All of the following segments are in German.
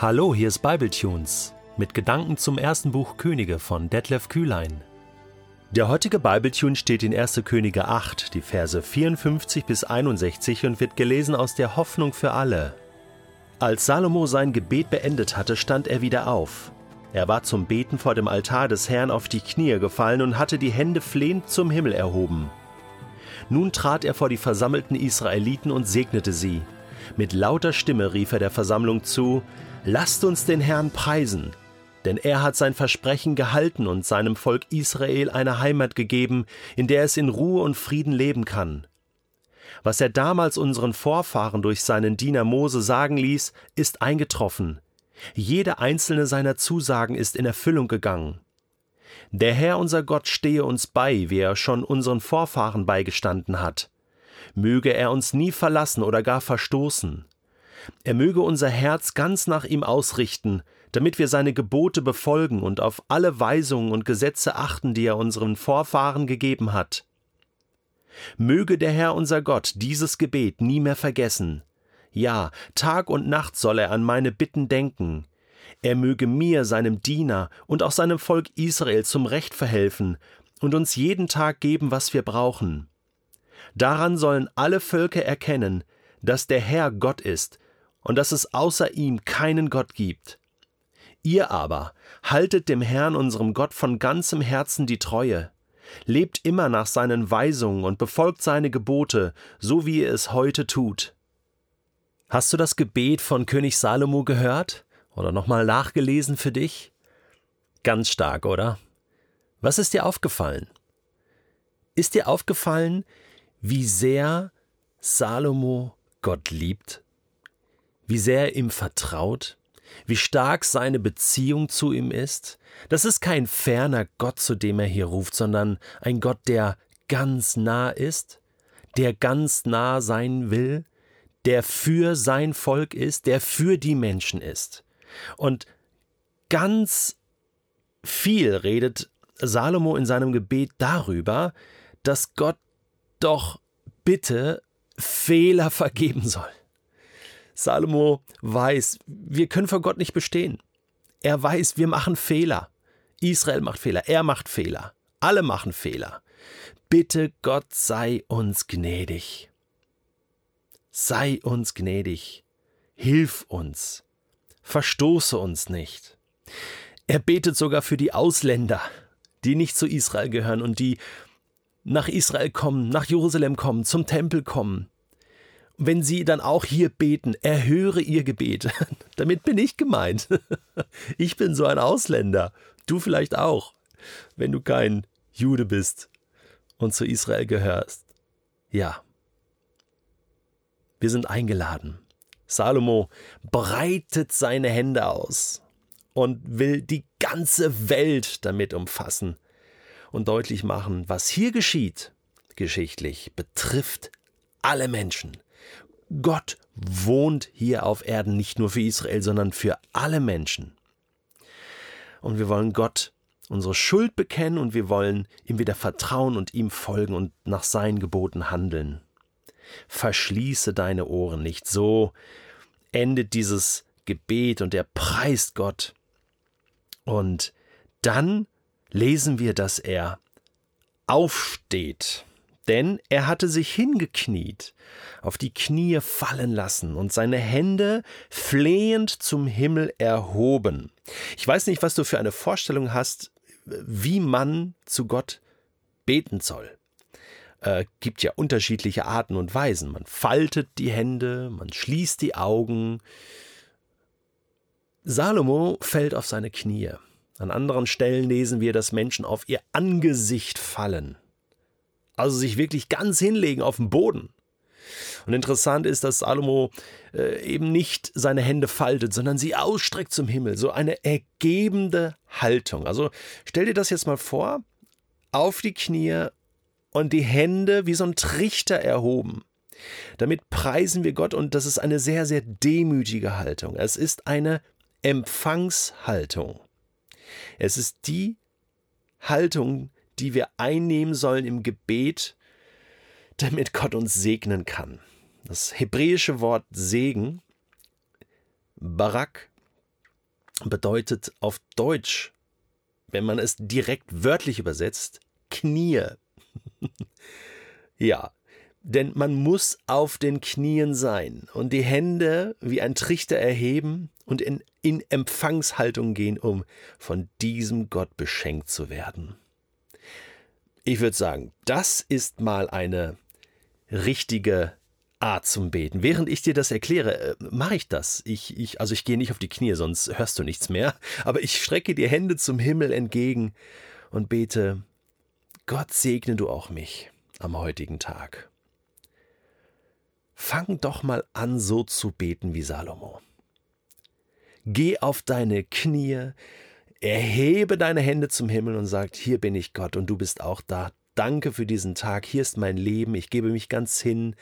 Hallo, hier ist Bibletunes mit Gedanken zum ersten Buch Könige von Detlef Kühlein. Der heutige Bibletune steht in 1. Könige 8, die Verse 54 bis 61 und wird gelesen aus der Hoffnung für alle. Als Salomo sein Gebet beendet hatte, stand er wieder auf. Er war zum Beten vor dem Altar des Herrn auf die Knie gefallen und hatte die Hände flehend zum Himmel erhoben. Nun trat er vor die versammelten Israeliten und segnete sie. Mit lauter Stimme rief er der Versammlung zu, Lasst uns den Herrn preisen, denn er hat sein Versprechen gehalten und seinem Volk Israel eine Heimat gegeben, in der es in Ruhe und Frieden leben kann. Was er damals unseren Vorfahren durch seinen Diener Mose sagen ließ, ist eingetroffen. Jede einzelne seiner Zusagen ist in Erfüllung gegangen. Der Herr unser Gott stehe uns bei, wie er schon unseren Vorfahren beigestanden hat. Möge er uns nie verlassen oder gar verstoßen. Er möge unser Herz ganz nach ihm ausrichten, damit wir seine Gebote befolgen und auf alle Weisungen und Gesetze achten, die er unseren Vorfahren gegeben hat. Möge der Herr unser Gott dieses Gebet nie mehr vergessen. Ja, Tag und Nacht soll er an meine Bitten denken. Er möge mir, seinem Diener und auch seinem Volk Israel zum Recht verhelfen und uns jeden Tag geben, was wir brauchen. Daran sollen alle Völker erkennen, dass der Herr Gott ist und dass es außer ihm keinen Gott gibt. Ihr aber haltet dem Herrn unserem Gott von ganzem Herzen die Treue, lebt immer nach seinen Weisungen und befolgt seine Gebote, so wie ihr es heute tut. Hast du das Gebet von König Salomo gehört oder nochmal nachgelesen für dich? Ganz stark, oder? Was ist dir aufgefallen? Ist dir aufgefallen, wie sehr Salomo Gott liebt? wie sehr er ihm vertraut, wie stark seine Beziehung zu ihm ist. Das ist kein ferner Gott, zu dem er hier ruft, sondern ein Gott, der ganz nah ist, der ganz nah sein will, der für sein Volk ist, der für die Menschen ist. Und ganz viel redet Salomo in seinem Gebet darüber, dass Gott doch bitte Fehler vergeben soll. Salomo weiß, wir können vor Gott nicht bestehen. Er weiß, wir machen Fehler. Israel macht Fehler, er macht Fehler. Alle machen Fehler. Bitte Gott sei uns gnädig. Sei uns gnädig. Hilf uns. Verstoße uns nicht. Er betet sogar für die Ausländer, die nicht zu Israel gehören und die nach Israel kommen, nach Jerusalem kommen, zum Tempel kommen wenn sie dann auch hier beten, erhöre ihr Gebet. Damit bin ich gemeint. Ich bin so ein Ausländer. Du vielleicht auch, wenn du kein Jude bist und zu Israel gehörst. Ja. Wir sind eingeladen. Salomo breitet seine Hände aus und will die ganze Welt damit umfassen und deutlich machen, was hier geschieht, geschichtlich, betrifft alle Menschen. Gott wohnt hier auf Erden nicht nur für Israel, sondern für alle Menschen. Und wir wollen Gott unsere Schuld bekennen und wir wollen ihm wieder vertrauen und ihm folgen und nach seinen Geboten handeln. Verschließe deine Ohren nicht. So endet dieses Gebet und er preist Gott. Und dann lesen wir, dass er aufsteht denn er hatte sich hingekniet, auf die Knie fallen lassen und seine Hände flehend zum Himmel erhoben. Ich weiß nicht, was du für eine Vorstellung hast, wie man zu Gott beten soll. Äh, gibt ja unterschiedliche Arten und Weisen. Man faltet die Hände, man schließt die Augen. Salomo fällt auf seine Knie. An anderen Stellen lesen wir, dass Menschen auf ihr Angesicht fallen also sich wirklich ganz hinlegen auf den Boden. Und interessant ist, dass Salomo äh, eben nicht seine Hände faltet, sondern sie ausstreckt zum Himmel. So eine ergebende Haltung. Also stell dir das jetzt mal vor, auf die Knie und die Hände wie so ein Trichter erhoben. Damit preisen wir Gott und das ist eine sehr, sehr demütige Haltung. Es ist eine Empfangshaltung. Es ist die Haltung, die wir einnehmen sollen im Gebet, damit Gott uns segnen kann. Das hebräische Wort Segen, Barak, bedeutet auf Deutsch, wenn man es direkt wörtlich übersetzt, Knie. ja, denn man muss auf den Knien sein und die Hände wie ein Trichter erheben und in, in Empfangshaltung gehen, um von diesem Gott beschenkt zu werden. Ich würde sagen, das ist mal eine richtige Art zum Beten. Während ich dir das erkläre, äh, mache ich das. Ich, ich, also ich gehe nicht auf die Knie, sonst hörst du nichts mehr. Aber ich strecke die Hände zum Himmel entgegen und bete, Gott segne du auch mich am heutigen Tag. Fang doch mal an, so zu beten wie Salomo. Geh auf deine Knie, erhebe deine Hände zum Himmel und sag, hier bin ich Gott und du bist auch da. Danke für diesen Tag, hier ist mein Leben, ich gebe mich ganz hin,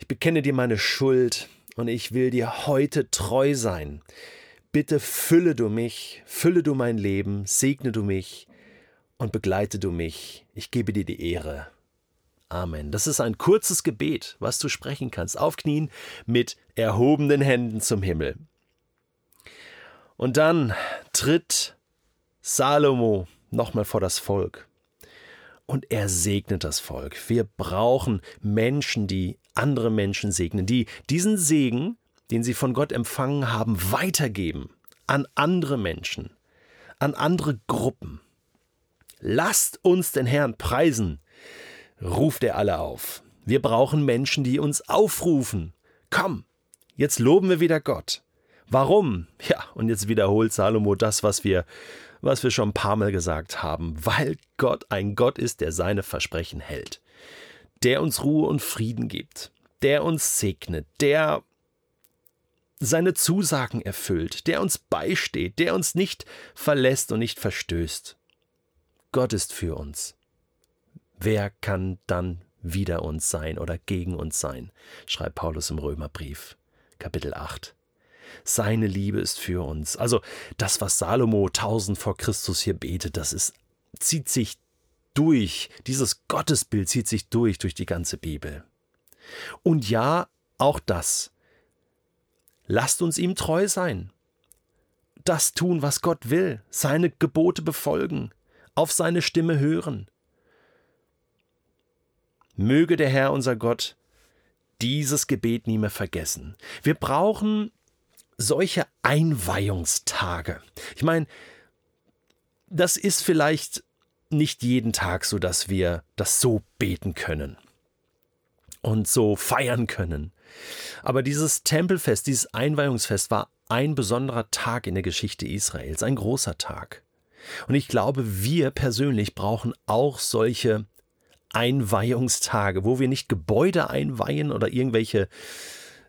ich bekenne dir meine Schuld und ich will dir heute treu sein. Bitte fülle du mich, fülle du mein Leben, segne du mich und begleite du mich. Ich gebe dir die Ehre. Amen. Das ist ein kurzes Gebet, was du sprechen kannst. Aufknien mit erhobenen Händen zum Himmel. Und dann tritt Salomo nochmal vor das Volk und er segnet das Volk. Wir brauchen Menschen, die andere Menschen segnen, die diesen Segen, den sie von Gott empfangen haben, weitergeben an andere Menschen, an andere Gruppen. Lasst uns den Herrn preisen, ruft er alle auf. Wir brauchen Menschen, die uns aufrufen. Komm, jetzt loben wir wieder Gott. Warum? Ja, und jetzt wiederholt Salomo das, was wir was wir schon ein paar Mal gesagt haben, weil Gott ein Gott ist, der seine Versprechen hält, der uns Ruhe und Frieden gibt, der uns segnet, der seine Zusagen erfüllt, der uns beisteht, der uns nicht verlässt und nicht verstößt. Gott ist für uns. Wer kann dann wider uns sein oder gegen uns sein? schreibt Paulus im Römerbrief, Kapitel 8. Seine Liebe ist für uns. Also das, was Salomo 1000 vor Christus hier betet, das ist, zieht sich durch. Dieses Gottesbild zieht sich durch, durch die ganze Bibel. Und ja, auch das. Lasst uns ihm treu sein. Das tun, was Gott will, seine Gebote befolgen, auf seine Stimme hören. Möge der Herr unser Gott dieses Gebet nie mehr vergessen. Wir brauchen solche Einweihungstage. Ich meine, das ist vielleicht nicht jeden Tag so, dass wir das so beten können und so feiern können. Aber dieses Tempelfest, dieses Einweihungsfest war ein besonderer Tag in der Geschichte Israels, ein großer Tag. Und ich glaube, wir persönlich brauchen auch solche Einweihungstage, wo wir nicht Gebäude einweihen oder irgendwelche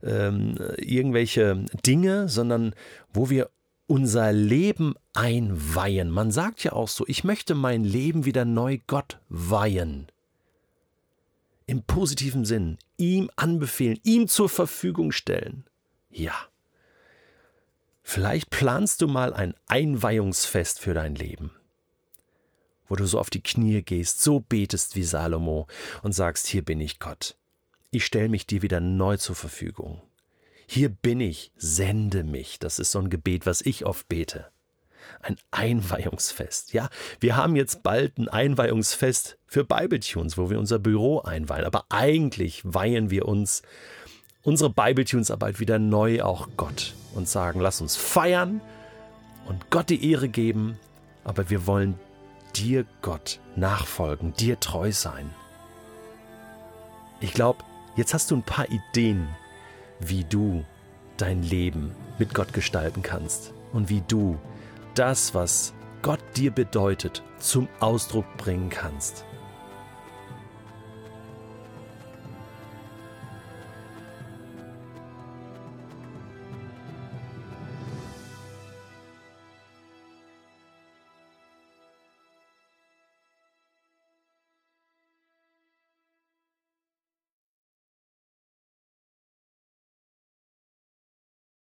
ähm, irgendwelche Dinge, sondern wo wir unser Leben einweihen. Man sagt ja auch so, ich möchte mein Leben wieder neu Gott weihen. Im positiven Sinn, ihm anbefehlen, ihm zur Verfügung stellen. Ja. Vielleicht planst du mal ein Einweihungsfest für dein Leben, wo du so auf die Knie gehst, so betest wie Salomo und sagst, hier bin ich Gott ich stelle mich dir wieder neu zur Verfügung. Hier bin ich, sende mich. Das ist so ein Gebet, was ich oft bete. Ein Einweihungsfest. Ja, wir haben jetzt bald ein Einweihungsfest für Bibletunes, wo wir unser Büro einweihen. Aber eigentlich weihen wir uns unsere Bibletunes-Arbeit wieder neu auch Gott und sagen, lass uns feiern und Gott die Ehre geben, aber wir wollen dir, Gott, nachfolgen, dir treu sein. Ich glaube, Jetzt hast du ein paar Ideen, wie du dein Leben mit Gott gestalten kannst und wie du das, was Gott dir bedeutet, zum Ausdruck bringen kannst.